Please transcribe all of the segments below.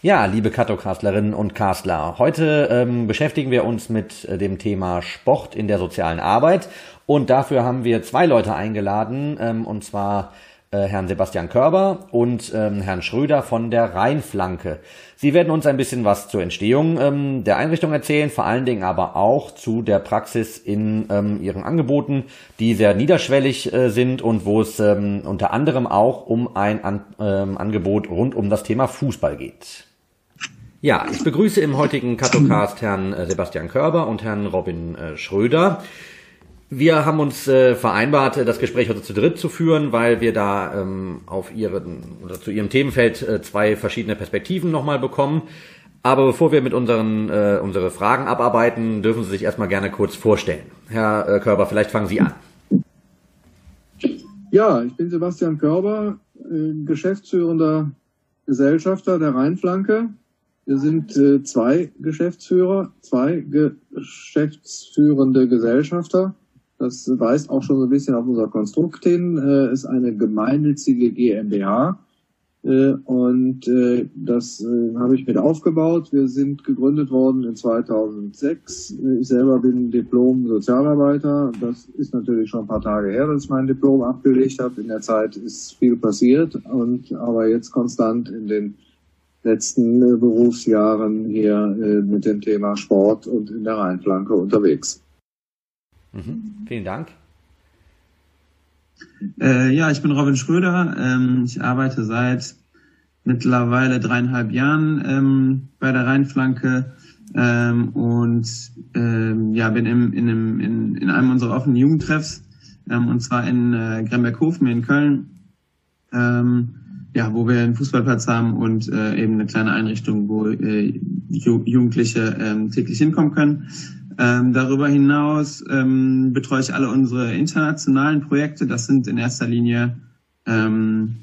Ja, liebe Katokastlerinnen und Kastler, heute ähm, beschäftigen wir uns mit äh, dem Thema Sport in der sozialen Arbeit und dafür haben wir zwei Leute eingeladen, ähm, und zwar äh, Herrn Sebastian Körber und ähm, Herrn Schröder von der Rheinflanke. Sie werden uns ein bisschen was zur Entstehung ähm, der Einrichtung erzählen, vor allen Dingen aber auch zu der Praxis in ähm, ihren Angeboten, die sehr niederschwellig äh, sind und wo es ähm, unter anderem auch um ein An Angebot rund um das Thema Fußball geht. Ja, ich begrüße im heutigen Katocast Herrn äh, Sebastian Körber und Herrn Robin äh, Schröder. Wir haben uns äh, vereinbart, das Gespräch heute zu dritt zu führen, weil wir da ähm, auf ihren oder zu ihrem Themenfeld äh, zwei verschiedene Perspektiven nochmal bekommen. Aber bevor wir mit unseren äh, unsere Fragen abarbeiten, dürfen Sie sich erstmal gerne kurz vorstellen. Herr äh, Körber, vielleicht fangen Sie an. Ja, ich bin Sebastian Körber, äh, geschäftsführender Gesellschafter der Rheinflanke wir sind äh, zwei Geschäftsführer, zwei geschäftsführende Gesellschafter. Das weist auch schon so ein bisschen auf unser Konstrukt hin. Äh, ist eine gemeinnützige GmbH. Äh, und äh, das äh, habe ich mit aufgebaut. Wir sind gegründet worden in 2006. Ich selber bin Diplom-Sozialarbeiter. Das ist natürlich schon ein paar Tage her, dass ich mein Diplom abgelegt habe. In der Zeit ist viel passiert und aber jetzt konstant in den letzten äh, Berufsjahren hier äh, mit dem Thema Sport und in der Rheinflanke unterwegs. Mhm. Vielen Dank. Äh, ja, ich bin Robin Schröder. Ähm, ich arbeite seit mittlerweile dreieinhalb Jahren ähm, bei der Rheinflanke ähm, und ähm, ja, bin im, in, einem, in, in einem unserer offenen Jugendtreffs ähm, und zwar in äh, Gremberghofen in Köln. Ja, wo wir einen Fußballplatz haben und äh, eben eine kleine Einrichtung, wo äh, Jugendliche ähm, täglich hinkommen können. Ähm, darüber hinaus ähm, betreue ich alle unsere internationalen Projekte. Das sind in erster Linie ähm,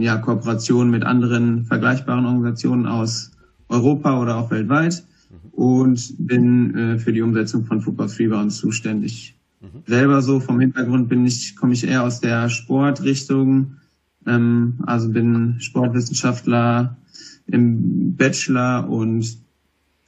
ja, Kooperationen mit anderen vergleichbaren Organisationen aus Europa oder auch weltweit und bin äh, für die Umsetzung von Football Free bei uns zuständig. Mhm. Selber so vom Hintergrund bin ich, komme ich eher aus der Sportrichtung, ähm, also bin Sportwissenschaftler im Bachelor und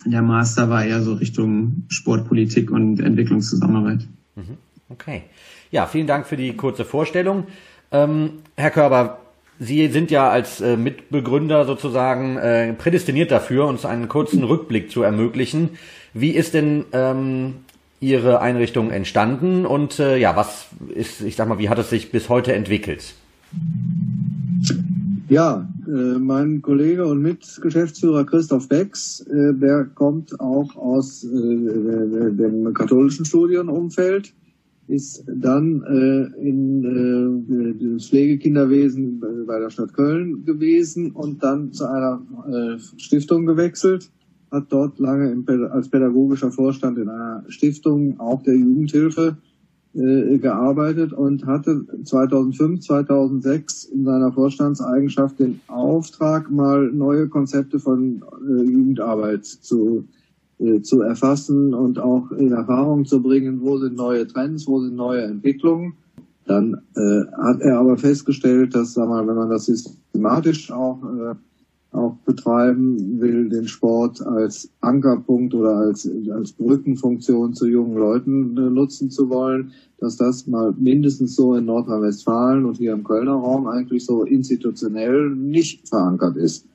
der Master war eher so Richtung Sportpolitik und Entwicklungszusammenarbeit. Mhm. Okay. Ja, vielen Dank für die kurze Vorstellung. Ähm, Herr Körber, Sie sind ja als äh, Mitbegründer sozusagen äh, prädestiniert dafür, uns einen kurzen Rückblick zu ermöglichen. Wie ist denn ähm, Ihre Einrichtung entstanden und äh, ja, was ist, ich sag mal, wie hat es sich bis heute entwickelt? Ja, äh, mein Kollege und Mitgeschäftsführer Christoph Becks, äh, der kommt auch aus äh, dem katholischen Studienumfeld, ist dann äh, in äh, das Pflegekinderwesen bei der Stadt Köln gewesen und dann zu einer äh, Stiftung gewechselt, hat dort lange im, als pädagogischer Vorstand in einer Stiftung auch der Jugendhilfe äh, gearbeitet und hatte 2005, 2006 in seiner Vorstandseigenschaft den Auftrag, mal neue Konzepte von äh, Jugendarbeit zu, äh, zu erfassen und auch in Erfahrung zu bringen, wo sind neue Trends, wo sind neue Entwicklungen. Dann äh, hat er aber festgestellt, dass, sag mal, wenn man das systematisch auch äh, auch betreiben will, den Sport als Ankerpunkt oder als, als Brückenfunktion zu jungen Leuten äh, nutzen zu wollen, dass das mal mindestens so in Nordrhein-Westfalen und hier im Kölner Raum eigentlich so institutionell nicht verankert ist.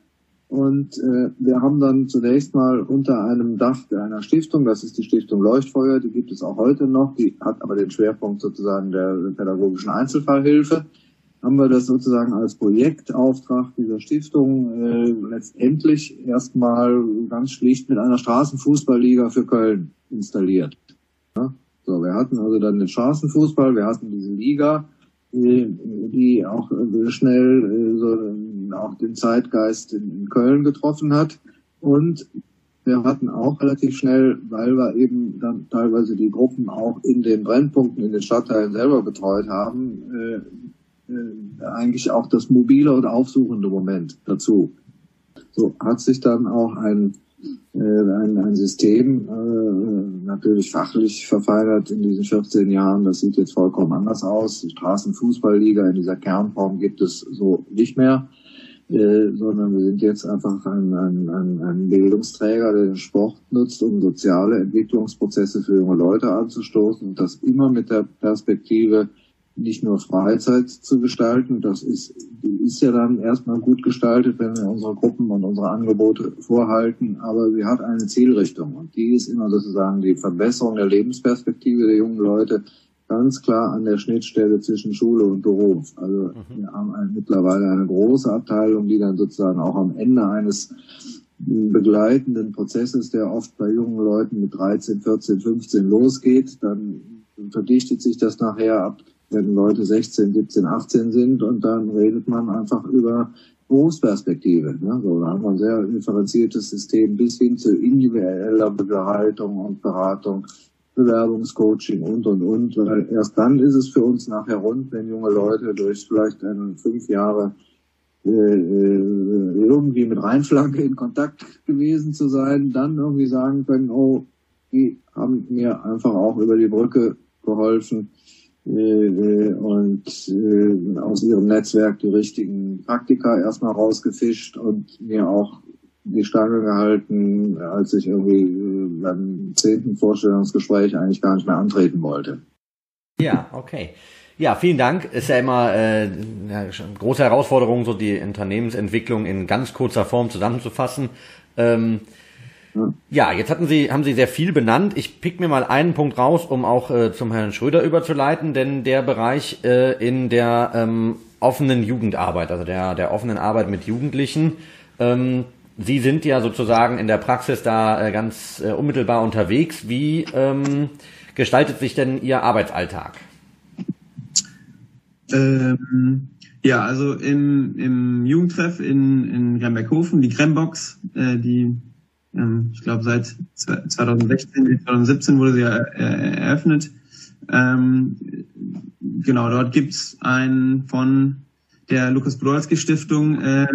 Und äh, wir haben dann zunächst mal unter einem Dach einer Stiftung, das ist die Stiftung Leuchtfeuer, die gibt es auch heute noch, die hat aber den Schwerpunkt sozusagen der pädagogischen Einzelfallhilfe haben wir das sozusagen als Projektauftrag dieser Stiftung äh, letztendlich erstmal ganz schlicht mit einer Straßenfußballliga für Köln installiert. Ja? So, wir hatten also dann den Straßenfußball, wir hatten diese Liga, äh, die auch äh, schnell so, auch den Zeitgeist in, in Köln getroffen hat. Und wir hatten auch relativ schnell, weil wir eben dann teilweise die Gruppen auch in den Brennpunkten, in den Stadtteilen selber betreut haben, äh, eigentlich auch das mobile und aufsuchende Moment dazu. So hat sich dann auch ein, äh, ein, ein System äh, natürlich fachlich verfeinert in diesen 14 Jahren. Das sieht jetzt vollkommen anders aus. Die Straßenfußballliga in dieser Kernform gibt es so nicht mehr. äh, sondern wir sind jetzt einfach ein, ein, ein, ein Bildungsträger, der den Sport nutzt, um soziale Entwicklungsprozesse für junge Leute anzustoßen und das immer mit der Perspektive, nicht nur Freizeit zu gestalten. Das ist, ist ja dann erstmal gut gestaltet, wenn wir unsere Gruppen und unsere Angebote vorhalten, aber sie hat eine Zielrichtung und die ist immer sozusagen die Verbesserung der Lebensperspektive der jungen Leute ganz klar an der Schnittstelle zwischen Schule und Beruf. Also mhm. wir haben ein, mittlerweile eine große Abteilung, die dann sozusagen auch am Ende eines begleitenden Prozesses, der oft bei jungen Leuten mit 13, 14, 15 losgeht, dann verdichtet sich das nachher ab wenn Leute 16, 17, 18 sind und dann redet man einfach über Berufsperspektive. Ne? So, da haben wir ein sehr differenziertes System bis hin zu individueller Begleitung und Beratung, Bewerbungscoaching und, und, und. Weil erst dann ist es für uns nachher rund, wenn junge Leute durch vielleicht eine fünf Jahre äh, äh irgendwie mit Rheinflanke in Kontakt gewesen zu sein, dann irgendwie sagen können, oh, die haben mir einfach auch über die Brücke geholfen und äh, aus ihrem Netzwerk die richtigen Praktika erstmal rausgefischt und mir auch die Stange gehalten, als ich irgendwie äh, beim zehnten Vorstellungsgespräch eigentlich gar nicht mehr antreten wollte. Ja, okay. Ja, vielen Dank. Ist ja immer äh, eine große Herausforderung, so die Unternehmensentwicklung in ganz kurzer Form zusammenzufassen. Ähm, ja, jetzt hatten Sie, haben Sie sehr viel benannt. Ich pick mir mal einen Punkt raus, um auch äh, zum Herrn Schröder überzuleiten, denn der Bereich äh, in der ähm, offenen Jugendarbeit, also der, der offenen Arbeit mit Jugendlichen, ähm, Sie sind ja sozusagen in der Praxis da äh, ganz äh, unmittelbar unterwegs. Wie ähm, gestaltet sich denn Ihr Arbeitsalltag? Ähm, ja, also im, im Jugendtreff in, in Gremberghofen, die Grembox, äh, die ähm, ich glaube, seit 2016, 2017 wurde sie äh, eröffnet. Ähm, genau, dort gibt's einen von der Lukas Podolski Stiftung äh,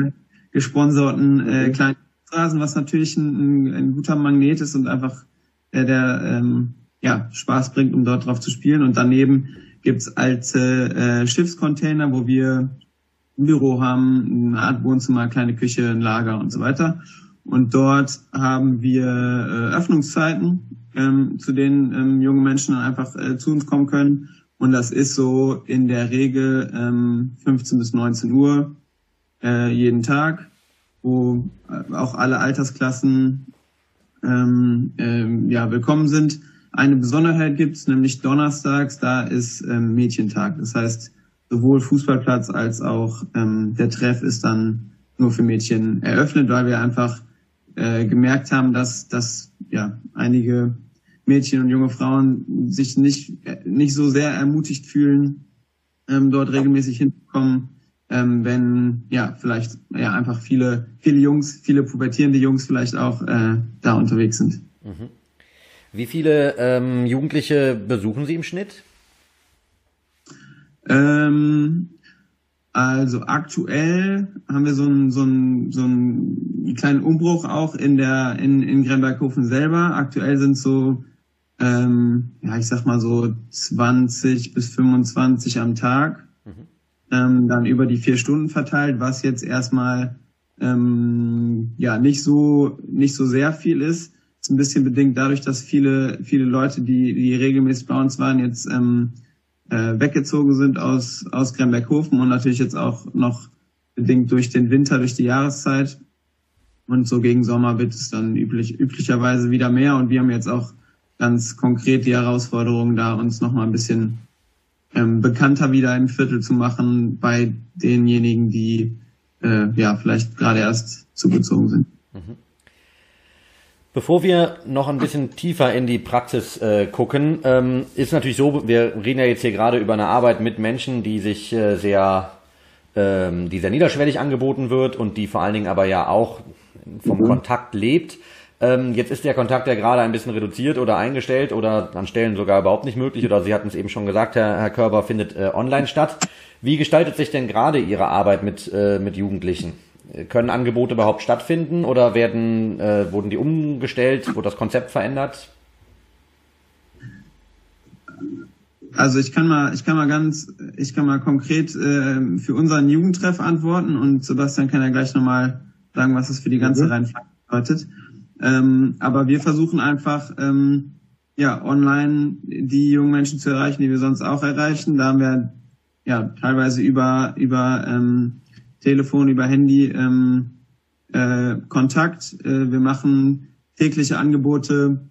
gesponserten äh, kleinen Rasen, was natürlich ein, ein, ein, guter Magnet ist und einfach äh, der ähm, ja, Spaß bringt, um dort drauf zu spielen. Und daneben gibt's alte äh, Schiffscontainer, wo wir ein Büro haben, eine Art Wohnzimmer, kleine Küche, ein Lager und so weiter. Und dort haben wir äh, Öffnungszeiten, ähm, zu denen ähm, junge Menschen dann einfach äh, zu uns kommen können. Und das ist so in der Regel ähm, 15 bis 19 Uhr äh, jeden Tag, wo äh, auch alle Altersklassen ähm, ähm, ja, willkommen sind. Eine Besonderheit gibt's, nämlich donnerstags, da ist ähm, Mädchentag. Das heißt, sowohl Fußballplatz als auch ähm, der Treff ist dann nur für Mädchen eröffnet, weil wir einfach äh, gemerkt haben, dass, dass ja, einige Mädchen und junge Frauen sich nicht, nicht so sehr ermutigt fühlen, ähm, dort regelmäßig hinzukommen, ähm, wenn ja vielleicht ja einfach viele, viele Jungs, viele pubertierende Jungs vielleicht auch äh, da unterwegs sind. Mhm. Wie viele ähm, Jugendliche besuchen Sie im Schnitt? Ähm, also aktuell haben wir so einen, so einen, so einen kleinen Umbruch auch in der in, in Gremberghofen selber. Aktuell sind so ähm, ja ich sag mal so 20 bis 25 am Tag, mhm. ähm, dann über die vier Stunden verteilt, was jetzt erstmal ähm, ja nicht so nicht so sehr viel ist. Ist ein bisschen bedingt dadurch, dass viele viele Leute, die die regelmäßig bei uns waren, jetzt ähm, äh, weggezogen sind aus, aus Gremberghofen und natürlich jetzt auch noch bedingt durch den Winter, durch die Jahreszeit. Und so gegen Sommer wird es dann üblich, üblicherweise wieder mehr. Und wir haben jetzt auch ganz konkret die Herausforderung, da uns noch mal ein bisschen ähm, bekannter wieder im Viertel zu machen bei denjenigen, die äh, ja vielleicht gerade erst zugezogen sind. Mhm. Bevor wir noch ein bisschen tiefer in die Praxis äh, gucken, ähm, ist natürlich so, wir reden ja jetzt hier gerade über eine Arbeit mit Menschen, die sich äh, sehr, ähm, die sehr niederschwellig angeboten wird und die vor allen Dingen aber ja auch vom mhm. Kontakt lebt. Ähm, jetzt ist der Kontakt ja gerade ein bisschen reduziert oder eingestellt oder an Stellen sogar überhaupt nicht möglich oder Sie hatten es eben schon gesagt, Herr, Herr Körber, findet äh, online statt. Wie gestaltet sich denn gerade Ihre Arbeit mit, äh, mit Jugendlichen? Können Angebote überhaupt stattfinden oder werden, äh, wurden die umgestellt, wurde das Konzept verändert? Also ich kann mal, ich kann mal ganz, ich kann mal konkret äh, für unseren Jugendtreff antworten und Sebastian kann ja gleich nochmal sagen, was es für die ganze mhm. Reihenfolge bedeutet. Ähm, aber wir versuchen einfach, ähm, ja, online die jungen Menschen zu erreichen, die wir sonst auch erreichen. Da haben wir ja teilweise über über ähm, Telefon, über Handy ähm, äh, Kontakt. Äh, wir machen tägliche Angebote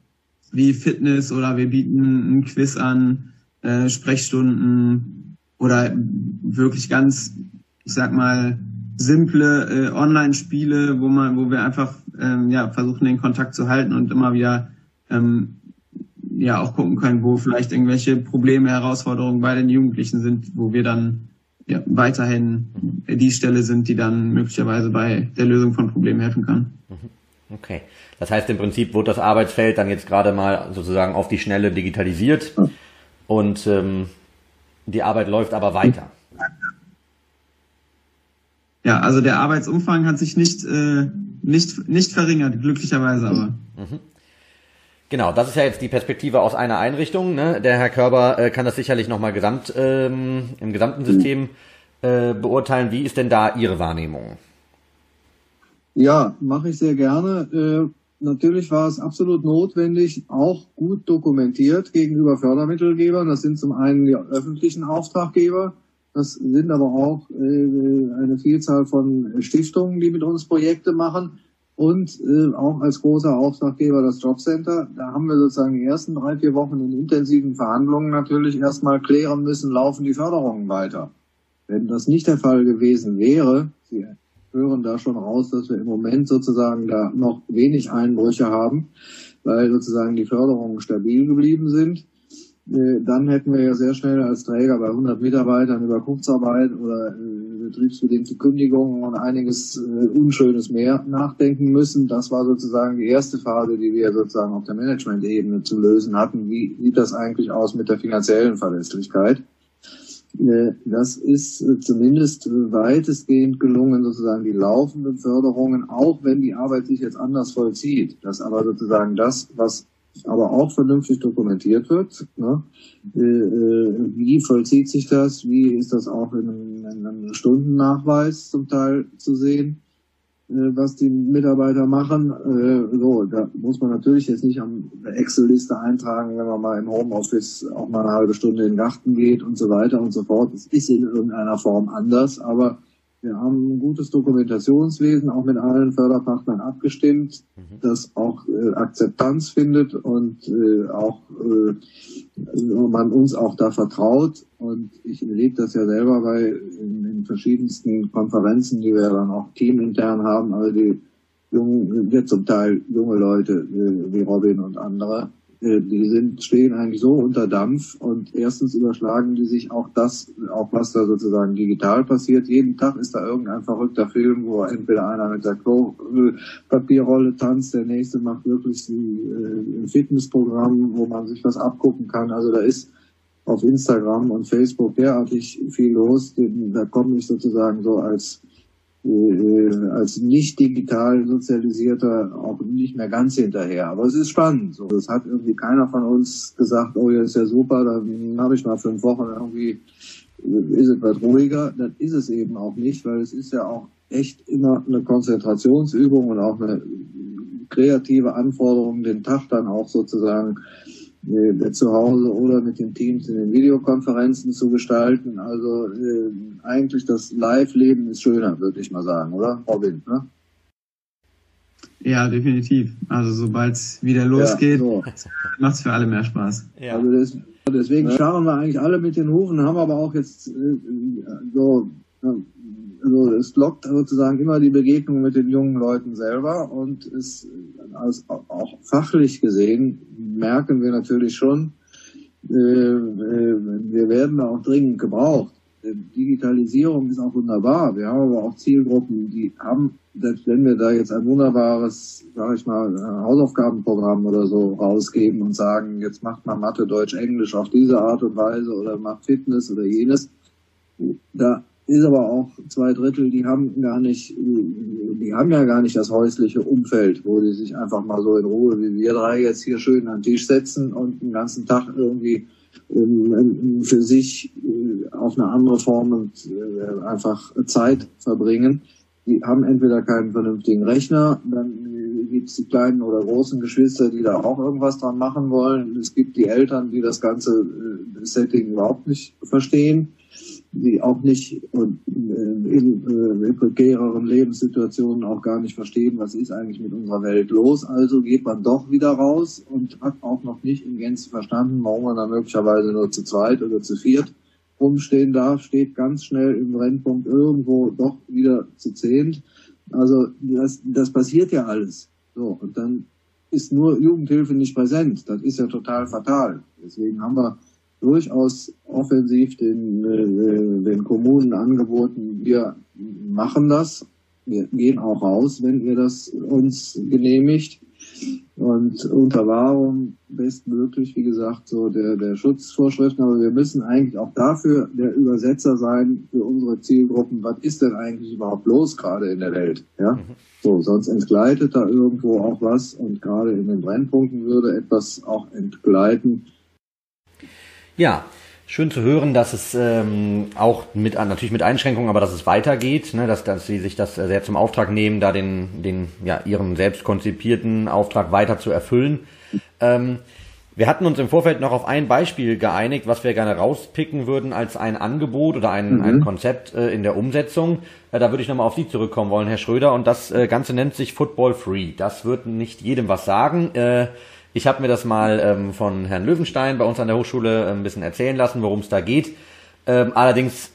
wie Fitness oder wir bieten ein Quiz an, äh, Sprechstunden oder wirklich ganz, ich sag mal, simple äh, Online-Spiele, wo man, wo wir einfach ähm, ja versuchen den Kontakt zu halten und immer wieder ähm, ja auch gucken können, wo vielleicht irgendwelche Probleme, Herausforderungen bei den Jugendlichen sind, wo wir dann ja, weiterhin die Stelle sind, die dann möglicherweise bei der Lösung von Problemen helfen kann. Mhm. Okay. Das heißt, im Prinzip wurde das Arbeitsfeld dann jetzt gerade mal sozusagen auf die Schnelle digitalisiert und ähm, die Arbeit läuft aber weiter. Ja, also der Arbeitsumfang hat sich nicht, äh, nicht, nicht verringert, glücklicherweise aber. Mhm. Genau, das ist ja jetzt die Perspektive aus einer Einrichtung. Ne? Der Herr Körber äh, kann das sicherlich nochmal gesamt, ähm, im gesamten System äh, beurteilen. Wie ist denn da Ihre Wahrnehmung? Ja, mache ich sehr gerne. Äh, natürlich war es absolut notwendig, auch gut dokumentiert gegenüber Fördermittelgebern. Das sind zum einen die öffentlichen Auftraggeber, das sind aber auch äh, eine Vielzahl von Stiftungen, die mit uns Projekte machen und äh, auch als großer Auftraggeber das Jobcenter. Da haben wir sozusagen die ersten drei, vier Wochen in intensiven Verhandlungen natürlich erstmal klären müssen, laufen die Förderungen weiter. Wenn das nicht der Fall gewesen wäre, Sie hören da schon raus, dass wir im Moment sozusagen da noch wenig Einbrüche haben, weil sozusagen die Förderungen stabil geblieben sind, dann hätten wir ja sehr schnell als Träger bei 100 Mitarbeitern über Kurzarbeit oder äh, betriebsbedingte Kündigungen und einiges äh, Unschönes mehr nachdenken müssen. Das war sozusagen die erste Phase, die wir sozusagen auf der Management-Ebene zu lösen hatten. Wie sieht das eigentlich aus mit der finanziellen Verlässlichkeit? Äh, das ist äh, zumindest weitestgehend gelungen, sozusagen die laufenden Förderungen, auch wenn die Arbeit sich jetzt anders vollzieht. Das aber sozusagen das, was aber auch vernünftig dokumentiert wird. Ne? Äh, äh, wie vollzieht sich das? Wie ist das auch in einem, in einem Stundennachweis zum Teil zu sehen? Äh, was die Mitarbeiter machen. So, da muss man natürlich jetzt nicht am Excel-Liste eintragen, wenn man mal im Homeoffice auch mal eine halbe Stunde in den Garten geht und so weiter und so fort. Es ist in irgendeiner Form anders, aber wir haben ein gutes Dokumentationswesen, auch mit allen Förderpartnern abgestimmt, mhm. das auch äh, Akzeptanz findet und äh, auch äh, man uns auch da vertraut. Und ich erlebe das ja selber bei in, in verschiedensten Konferenzen, die wir dann auch teamintern haben, also die jungen, wir zum Teil junge Leute äh, wie Robin und andere, die sind, stehen eigentlich so unter Dampf und erstens überschlagen die sich auch das, auch was da sozusagen digital passiert. Jeden Tag ist da irgendein verrückter Film, wo entweder einer mit der Papierrolle tanzt, der nächste macht wirklich ein Fitnessprogramm, wo man sich was abgucken kann. Also da ist auf Instagram und Facebook derartig viel los, da komme ich sozusagen so als äh, als nicht digital sozialisierter auch nicht mehr ganz hinterher. Aber es ist spannend. So, das hat irgendwie keiner von uns gesagt, oh, ja, ist ja super, dann habe ich mal fünf Wochen irgendwie, ist es was ruhiger. Das ist es eben auch nicht, weil es ist ja auch echt immer eine Konzentrationsübung und auch eine kreative Anforderung, den Tag dann auch sozusagen äh, zu Hause oder mit den Teams in den Videokonferenzen zu gestalten. Also äh, eigentlich das Live-Leben ist schöner, würde ich mal sagen, oder? Robin, ne? Ja, definitiv. Also sobald es wieder losgeht, ja, so. macht es für alle mehr Spaß. Ja. Also das, deswegen ja. schauen wir eigentlich alle mit den Hufen, haben aber auch jetzt äh, so also es lockt sozusagen immer die Begegnung mit den jungen Leuten selber und es als auch fachlich gesehen merken wir natürlich schon, äh, äh, wir werden da auch dringend gebraucht. Digitalisierung ist auch wunderbar. Wir haben aber auch Zielgruppen, die haben, selbst wenn wir da jetzt ein wunderbares, sage ich mal, Hausaufgabenprogramm oder so rausgeben und sagen, jetzt macht man Mathe, Deutsch, Englisch auf diese Art und Weise oder macht Fitness oder jenes, da ist aber auch zwei Drittel, die haben gar nicht, die haben ja gar nicht das häusliche Umfeld, wo die sich einfach mal so in Ruhe wie wir drei jetzt hier schön an den Tisch setzen und den ganzen Tag irgendwie ähm, für sich äh, auf eine andere Form und äh, einfach Zeit verbringen. Die haben entweder keinen vernünftigen Rechner, dann gibt es die kleinen oder großen Geschwister, die da auch irgendwas dran machen wollen. Es gibt die Eltern, die das ganze äh, Setting überhaupt nicht verstehen die auch nicht und äh, in, äh, prekäreren Lebenssituationen auch gar nicht verstehen, was ist eigentlich mit unserer Welt los. Also geht man doch wieder raus und hat auch noch nicht in Gänze verstanden, warum man dann möglicherweise nur zu zweit oder zu viert rumstehen darf, steht ganz schnell im Brennpunkt irgendwo doch wieder zu zehnt. Also das, das passiert ja alles. So, und dann ist nur Jugendhilfe nicht präsent. Das ist ja total fatal. Deswegen haben wir durchaus offensiv den, äh, den Kommunen angeboten, wir machen das, wir gehen auch raus, wenn ihr das uns genehmigt. Und unter Wahrung bestmöglich, wie gesagt, so der, der Schutzvorschriften. Aber wir müssen eigentlich auch dafür der Übersetzer sein für unsere Zielgruppen. Was ist denn eigentlich überhaupt los gerade in der Welt? Ja, mhm. so, sonst entgleitet da irgendwo auch was und gerade in den Brennpunkten würde etwas auch entgleiten ja, schön zu hören, dass es ähm, auch mit natürlich mit Einschränkungen, aber dass es weitergeht, ne, dass, dass sie sich das sehr zum Auftrag nehmen, da den, den ja ihren selbst konzipierten Auftrag weiter zu erfüllen. Ähm, wir hatten uns im Vorfeld noch auf ein Beispiel geeinigt, was wir gerne rauspicken würden als ein Angebot oder ein, mhm. ein Konzept äh, in der Umsetzung. Äh, da würde ich nochmal auf Sie zurückkommen wollen, Herr Schröder. Und das äh, Ganze nennt sich Football Free. Das wird nicht jedem was sagen. Ich habe mir das mal ähm, von Herrn Löwenstein bei uns an der Hochschule äh, ein bisschen erzählen lassen, worum es da geht. Ähm, allerdings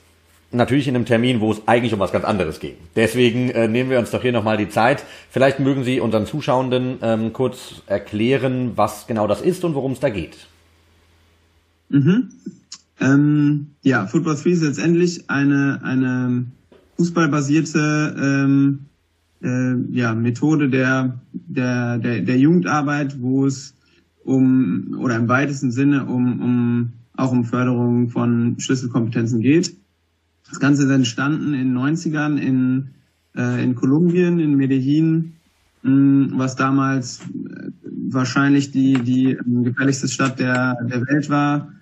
natürlich in einem Termin, wo es eigentlich um was ganz anderes geht. Deswegen äh, nehmen wir uns doch hier nochmal die Zeit. Vielleicht mögen Sie unseren Zuschauenden ähm, kurz erklären, was genau das ist und worum es da geht. Mhm. Ähm, ja, Football 3 ist letztendlich eine, eine fußballbasierte ähm, äh, ja, Methode der, der, der, der Jugendarbeit, wo es um, oder im weitesten Sinne um, um auch um Förderung von Schlüsselkompetenzen geht. Das Ganze ist entstanden in den 90ern in, äh, in Kolumbien, in Medellin, mh, was damals äh, wahrscheinlich die, die gefährlichste Stadt der, der Welt war.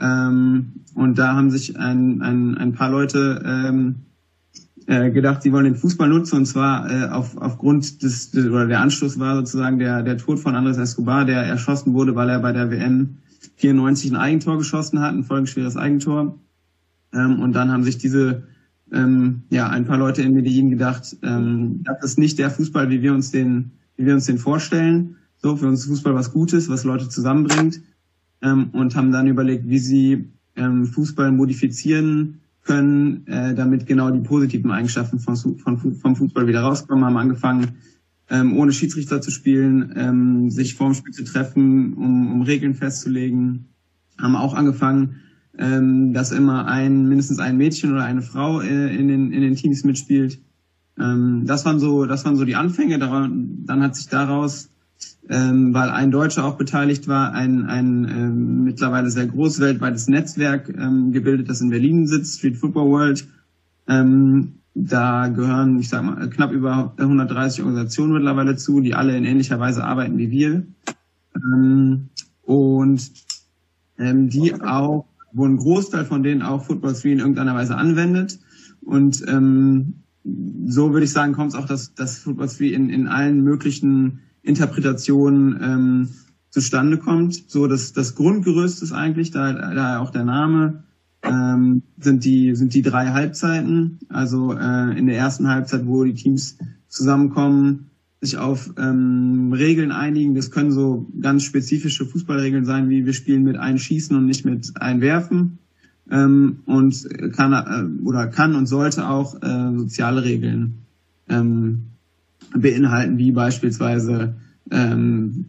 Ähm, und da haben sich ein, ein, ein paar Leute ähm, äh, gedacht, sie wollen den Fußball nutzen und zwar äh, auf, aufgrund des, des oder der Anschluss war sozusagen der der Tod von Andres Escobar, der erschossen wurde, weil er bei der WM 94 ein Eigentor geschossen hat, ein folgenschweres Eigentor. Ähm, und dann haben sich diese ähm, ja ein paar Leute in Medellin gedacht, ähm, das ist nicht der Fußball, wie wir uns den wie wir uns den vorstellen. So für uns Fußball was Gutes, was Leute zusammenbringt ähm, und haben dann überlegt, wie sie ähm, Fußball modifizieren können, äh, damit genau die positiven Eigenschaften von, von, vom Fußball wieder rauskommen, haben angefangen, ähm, ohne Schiedsrichter zu spielen, ähm, sich vorm Spiel zu treffen, um, um Regeln festzulegen, haben auch angefangen, ähm, dass immer ein mindestens ein Mädchen oder eine Frau äh, in den in den Teams mitspielt. Ähm, das waren so das waren so die Anfänge. Daran, dann hat sich daraus ähm, weil ein Deutscher auch beteiligt war, ein, ein ähm, mittlerweile sehr groß weltweites Netzwerk ähm, gebildet, das in Berlin sitzt, Street Football World. Ähm, da gehören, ich sag mal, knapp über 130 Organisationen mittlerweile zu, die alle in ähnlicher Weise arbeiten wie wir. Ähm, und ähm, die auch, wo ein Großteil von denen auch Football 3 in irgendeiner Weise anwendet. Und ähm, so würde ich sagen, kommt es auch, dass, dass Football 3 in, in allen möglichen Interpretation ähm, zustande kommt. So, das, das Grundgerüst ist eigentlich, da, da auch der Name, ähm, sind die sind die drei Halbzeiten. Also äh, in der ersten Halbzeit, wo die Teams zusammenkommen, sich auf ähm, Regeln einigen. Das können so ganz spezifische Fußballregeln sein, wie wir spielen mit Einschießen und nicht mit Einwerfen. Ähm, und kann äh, oder kann und sollte auch äh, soziale Regeln ähm, beinhalten, wie beispielsweise ähm,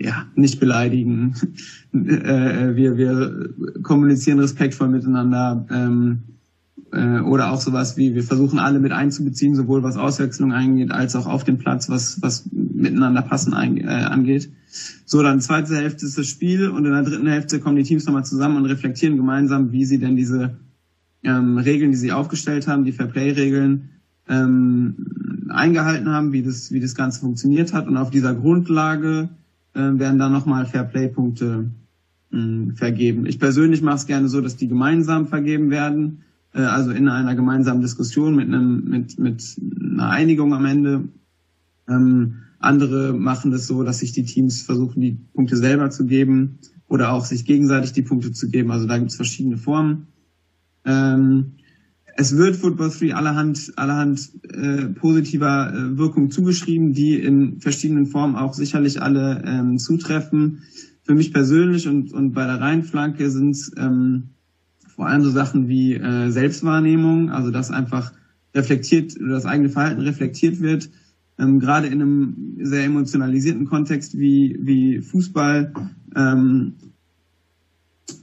ja, nicht beleidigen. äh, wir, wir kommunizieren respektvoll miteinander. Ähm, äh, oder auch sowas wie, wir versuchen alle mit einzubeziehen, sowohl was Auswechslung angeht, als auch auf dem Platz, was, was miteinander passen ein, äh, angeht. So, dann zweite Hälfte ist das Spiel und in der dritten Hälfte kommen die Teams nochmal zusammen und reflektieren gemeinsam, wie sie denn diese ähm, Regeln, die sie aufgestellt haben, die Fairplay-Regeln, ähm, eingehalten haben, wie das, wie das Ganze funktioniert hat. Und auf dieser Grundlage äh, werden dann nochmal Fairplay-Punkte äh, vergeben. Ich persönlich mache es gerne so, dass die gemeinsam vergeben werden, äh, also in einer gemeinsamen Diskussion mit einem, mit, mit einer Einigung am Ende. Ähm, andere machen das so, dass sich die Teams versuchen, die Punkte selber zu geben oder auch sich gegenseitig die Punkte zu geben. Also da gibt es verschiedene Formen. Ähm, es wird Football 3 allerhand, allerhand äh, positiver äh, Wirkung zugeschrieben, die in verschiedenen Formen auch sicherlich alle ähm, zutreffen. Für mich persönlich und, und bei der Reihenflanke sind es ähm, vor allem so Sachen wie äh, Selbstwahrnehmung, also dass einfach reflektiert oder das eigene Verhalten reflektiert wird. Ähm, gerade in einem sehr emotionalisierten Kontext wie, wie Fußball ähm,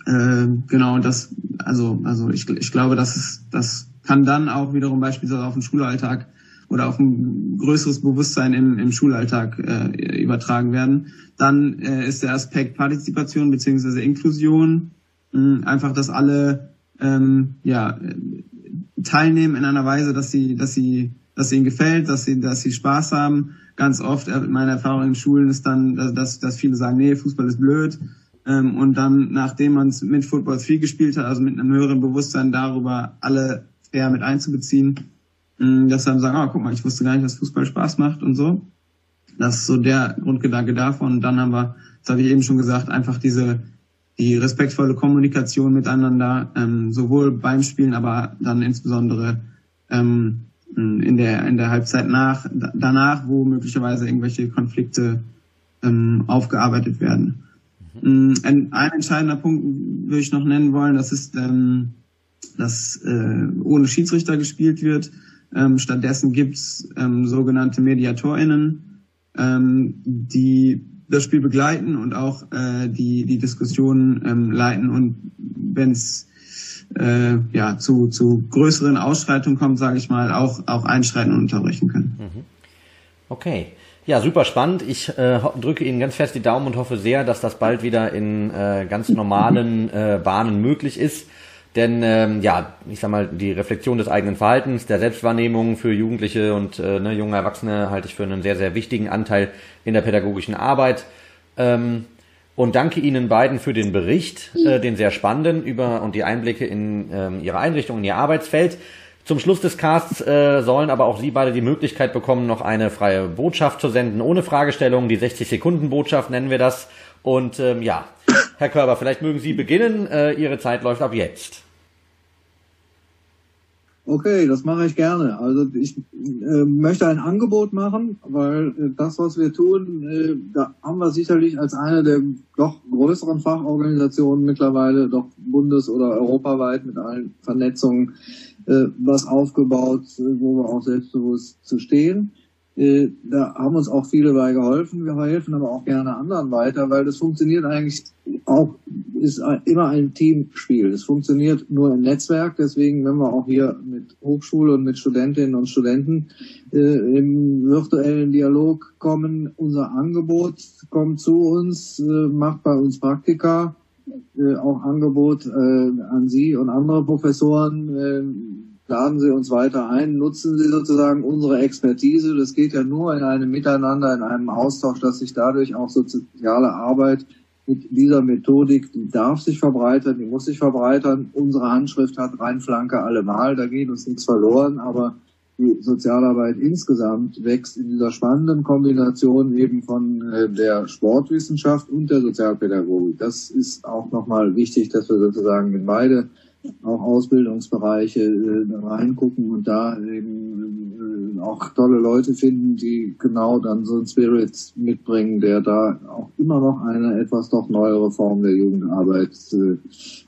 äh, genau, das, also, also ich, ich glaube, das ist, das kann dann auch wiederum beispielsweise auf den Schulalltag oder auf ein größeres Bewusstsein im, im Schulalltag äh, übertragen werden. Dann äh, ist der Aspekt Partizipation beziehungsweise Inklusion mh, einfach, dass alle ähm, ja, teilnehmen in einer Weise, dass sie, dass sie, dass ihnen gefällt, dass sie, dass sie Spaß haben. Ganz oft, äh, meine Erfahrung in Schulen ist dann, dass, dass viele sagen, nee, Fußball ist blöd ähm, und dann, nachdem man es mit Football 3 gespielt hat, also mit einem höheren Bewusstsein darüber, alle fair mit einzubeziehen, äh, dass dann sagen, oh, guck mal, ich wusste gar nicht, dass Fußball Spaß macht und so. Das ist so der Grundgedanke davon. Und dann haben wir, das habe ich eben schon gesagt, einfach diese die respektvolle Kommunikation miteinander, ähm, sowohl beim Spielen, aber dann insbesondere ähm, in der in der Halbzeit nach danach, wo möglicherweise irgendwelche Konflikte ähm, aufgearbeitet werden. Mm, ein, ein entscheidender Punkt würde ich noch nennen wollen, das ist, ähm, dass äh, ohne Schiedsrichter gespielt wird. Ähm, stattdessen gibt's ähm, sogenannte MediatorInnen, ähm, die das Spiel begleiten und auch äh, die, die Diskussionen ähm, leiten und wenn es äh, ja, zu, zu größeren Ausschreitungen kommt, sage ich mal, auch, auch einschreiten und unterbrechen können. Mhm. Okay. Ja, super spannend. Ich äh, drücke Ihnen ganz fest die Daumen und hoffe sehr, dass das bald wieder in äh, ganz normalen äh, Bahnen möglich ist. Denn ähm, ja, ich sag mal, die Reflexion des eigenen Verhaltens, der Selbstwahrnehmung für Jugendliche und äh, ne, junge Erwachsene halte ich für einen sehr, sehr wichtigen Anteil in der pädagogischen Arbeit. Ähm, und danke Ihnen beiden für den Bericht, äh, den sehr spannenden über und die Einblicke in ähm, Ihre Einrichtung, in Ihr Arbeitsfeld. Zum Schluss des Casts äh, sollen aber auch Sie beide die Möglichkeit bekommen, noch eine freie Botschaft zu senden, ohne Fragestellung. Die 60-Sekunden-Botschaft nennen wir das. Und ähm, ja, Herr Körber, vielleicht mögen Sie beginnen. Äh, Ihre Zeit läuft ab jetzt. Okay, das mache ich gerne. Also ich äh, möchte ein Angebot machen, weil äh, das, was wir tun, äh, da haben wir sicherlich als eine der doch größeren Fachorganisationen mittlerweile, doch bundes- oder europaweit mit allen Vernetzungen, was aufgebaut, äh, wo wir auch selbstbewusst zu stehen. Äh, da haben uns auch viele bei geholfen. Wir helfen aber auch gerne anderen weiter, weil das funktioniert eigentlich auch, ist immer ein Teamspiel. Es funktioniert nur im Netzwerk. Deswegen, wenn wir auch hier mit Hochschule und mit Studentinnen und Studenten äh, im virtuellen Dialog kommen, unser Angebot kommt zu uns, äh, macht bei uns Praktika, äh, auch Angebot äh, an Sie und andere Professoren, äh, laden Sie uns weiter ein, nutzen Sie sozusagen unsere Expertise. Das geht ja nur in einem Miteinander, in einem Austausch, dass sich dadurch auch soziale Arbeit mit dieser Methodik, die darf sich verbreitern, die muss sich verbreitern. Unsere Handschrift hat Reinflanke allemal, da geht uns nichts verloren, aber die Sozialarbeit insgesamt wächst in dieser spannenden Kombination eben von äh, der Sportwissenschaft und der Sozialpädagogik. Das ist auch nochmal wichtig, dass wir sozusagen in beide auch Ausbildungsbereiche äh, reingucken und da eben äh, auch tolle Leute finden, die genau dann so einen Spirit mitbringen, der da auch immer noch eine etwas doch neuere Form der Jugendarbeit äh,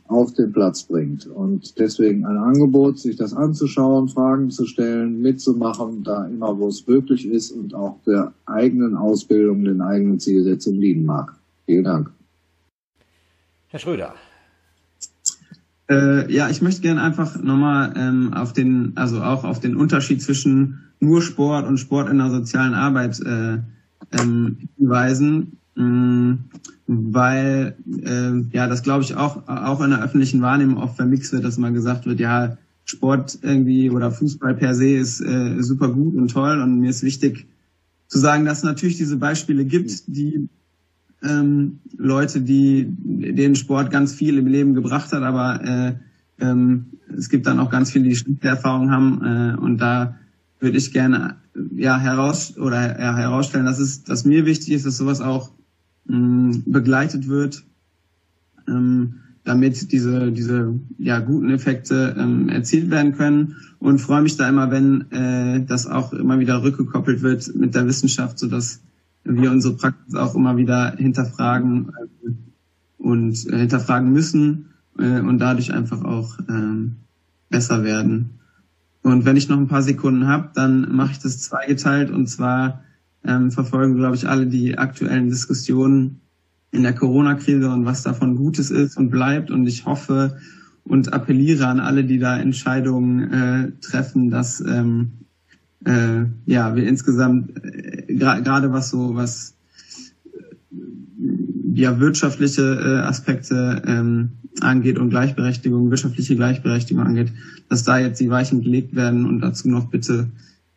auf den Platz bringt. Und deswegen ein Angebot, sich das anzuschauen, Fragen zu stellen, mitzumachen, da immer, wo es möglich ist und auch der eigenen Ausbildung, den eigenen Zielsetzungen dienen mag. Vielen Dank. Herr Schröder. Äh, ja, ich möchte gerne einfach nochmal ähm, auf den, also auch auf den Unterschied zwischen nur Sport und Sport in der sozialen Arbeit äh, ähm, hinweisen. Ähm, weil äh, ja das glaube ich auch auch in der öffentlichen Wahrnehmung oft vermixt wird, dass mal gesagt wird, ja Sport irgendwie oder Fußball per se ist äh, super gut und toll und mir ist wichtig zu sagen, dass es natürlich diese Beispiele gibt, die ähm, Leute, die den Sport ganz viel im Leben gebracht hat, aber äh, ähm, es gibt dann auch ganz viele, die schlechte Erfahrungen haben äh, und da würde ich gerne ja heraus oder ja, herausstellen, dass es, dass mir wichtig ist, dass sowas auch mh, mm, begleitet wird, ähm, damit diese diese ja guten Effekte ähm, erzielt werden können. Und freue mich da immer, wenn äh, das auch immer wieder rückgekoppelt wird mit der Wissenschaft, so dass wir unsere Praxis auch immer wieder hinterfragen äh, und äh, hinterfragen müssen äh, und dadurch einfach auch ähm, besser werden. Und wenn ich noch ein paar Sekunden habe, dann mache ich das zweigeteilt und zwar ähm, verfolgen, glaube ich, alle die aktuellen Diskussionen in der Corona-Krise und was davon Gutes ist und bleibt. Und ich hoffe und appelliere an alle, die da Entscheidungen äh, treffen, dass ähm, äh, ja wir insgesamt äh, gerade was so was ja wirtschaftliche äh, Aspekte ähm, angeht und Gleichberechtigung, wirtschaftliche Gleichberechtigung angeht, dass da jetzt die Weichen gelegt werden und dazu noch bitte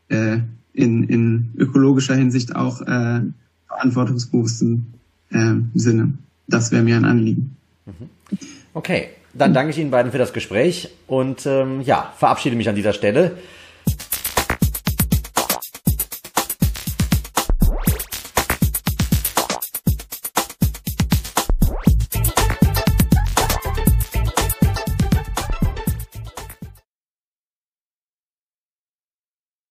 äh, in, in ökologischer Hinsicht auch äh, verantwortungsbewussten äh, Sinne. Das wäre mir ein Anliegen. Mhm. Okay, dann danke ich Ihnen beiden für das Gespräch und ähm, ja, verabschiede mich an dieser Stelle.